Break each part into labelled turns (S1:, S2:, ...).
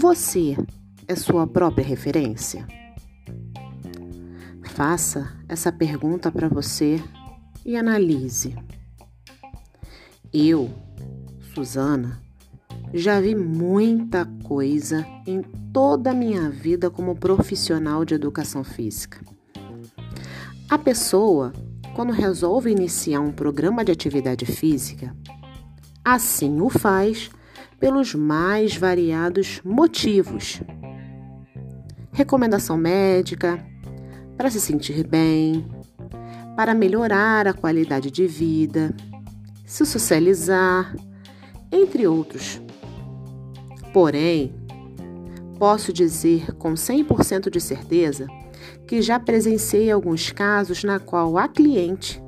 S1: Você é sua própria referência? Faça essa pergunta para você e analise. Eu, Suzana, já vi muita coisa em toda a minha vida como profissional de educação física. A pessoa, quando resolve iniciar um programa de atividade física, assim o faz pelos mais variados motivos. Recomendação médica, para se sentir bem, para melhorar a qualidade de vida, se socializar, entre outros. Porém, posso dizer com 100% de certeza que já presenciei alguns casos na qual a cliente,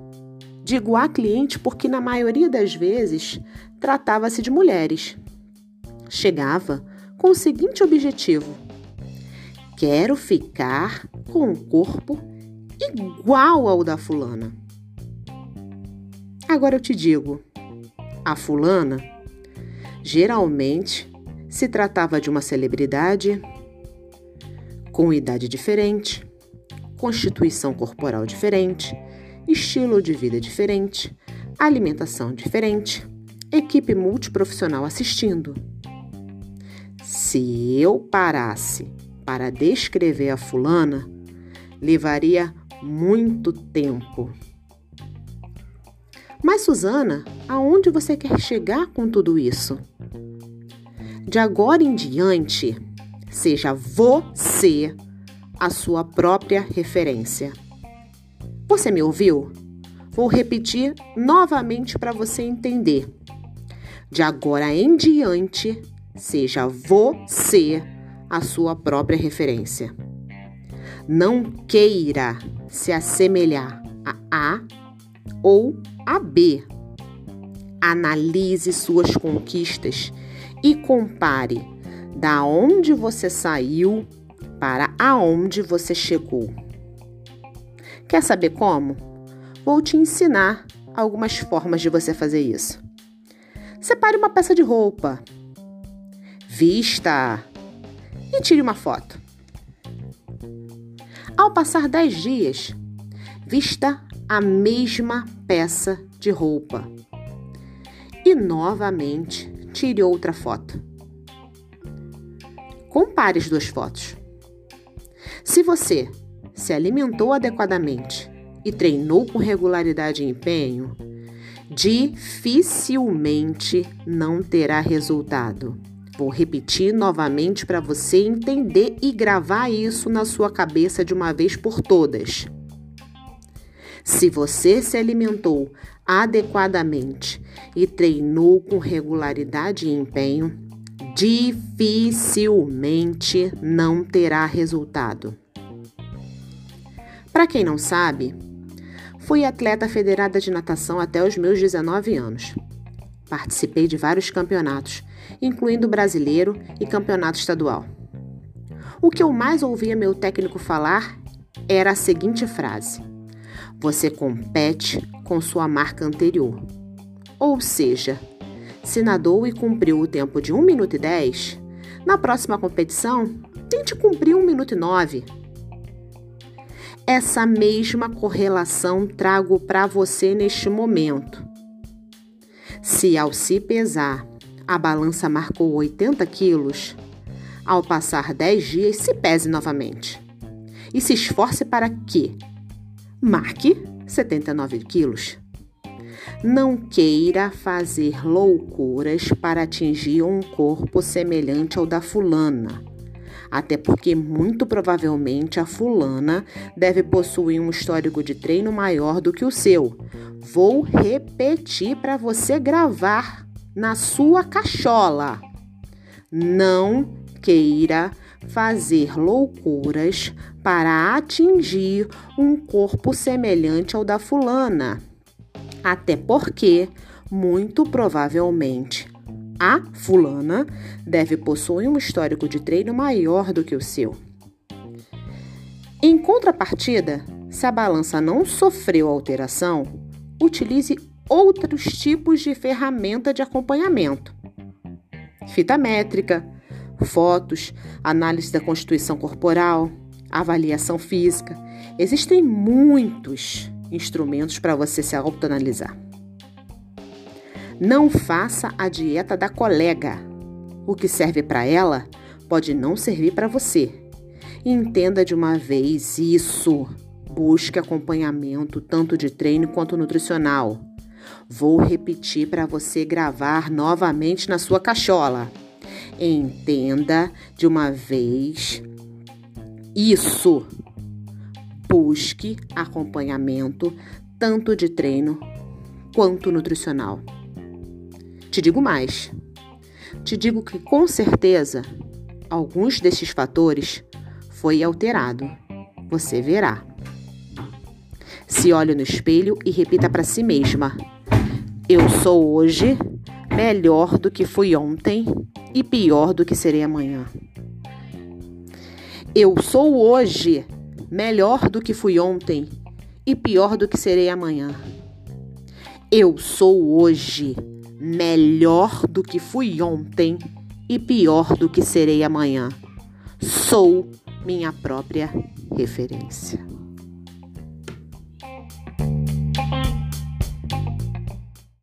S1: digo a cliente porque na maioria das vezes tratava-se de mulheres, chegava com o seguinte objetivo: quero ficar com um corpo igual ao da fulana. Agora eu te digo, a fulana geralmente se tratava de uma celebridade com idade diferente, constituição corporal diferente, estilo de vida diferente, alimentação diferente, equipe multiprofissional assistindo. Se eu parasse para descrever a fulana, levaria muito tempo. Mas, Suzana, aonde você quer chegar com tudo isso? De agora em diante, seja você a sua própria referência. Você me ouviu? Vou repetir novamente para você entender. De agora em diante, seja você a sua própria referência. Não queira se assemelhar a A ou a B. Analise suas conquistas e compare da onde você saiu para aonde você chegou. Quer saber como? Vou te ensinar algumas formas de você fazer isso. Separe uma peça de roupa, vista e tire uma foto. Ao passar 10 dias, vista a mesma peça de roupa. E novamente tire outra foto. Compare as duas fotos. Se você se alimentou adequadamente e treinou com regularidade e empenho, dificilmente não terá resultado. Vou repetir novamente para você entender e gravar isso na sua cabeça de uma vez por todas. Se você se alimentou adequadamente e treinou com regularidade e empenho, dificilmente não terá resultado. Para quem não sabe, fui atleta federada de natação até os meus 19 anos. Participei de vários campeonatos, incluindo brasileiro e campeonato estadual. O que eu mais ouvia meu técnico falar era a seguinte frase: você compete com sua marca anterior. Ou seja, se nadou e cumpriu o tempo de 1 minuto e 10, na próxima competição, tente cumprir 1 minuto e 9. Essa mesma correlação trago para você neste momento. Se ao se pesar a balança marcou 80 quilos, ao passar 10 dias se pese novamente. E se esforce para que marque 79 quilos. Não queira fazer loucuras para atingir um corpo semelhante ao da fulana. Até porque, muito provavelmente, a fulana deve possuir um histórico de treino maior do que o seu. Vou repetir para você gravar na sua cachola. Não queira fazer loucuras para atingir um corpo semelhante ao da fulana. Até porque, muito provavelmente, a fulana deve possuir um histórico de treino maior do que o seu. Em contrapartida, se a balança não sofreu alteração, utilize outros tipos de ferramenta de acompanhamento. Fita métrica, fotos, análise da constituição corporal, avaliação física. Existem muitos instrumentos para você se autoanalisar. Não faça a dieta da colega. O que serve para ela pode não servir para você. Entenda de uma vez isso. Busque acompanhamento tanto de treino quanto nutricional. Vou repetir para você gravar novamente na sua cachola. Entenda de uma vez isso. Busque acompanhamento tanto de treino quanto nutricional. Te digo mais. Te digo que com certeza alguns desses fatores foi alterado. Você verá. Se olhe no espelho e repita para si mesma: Eu sou hoje melhor do que fui ontem e pior do que serei amanhã. Eu sou hoje melhor do que fui ontem e pior do que serei amanhã. Eu sou hoje melhor do que fui ontem e pior do que serei amanhã. Sou minha própria referência.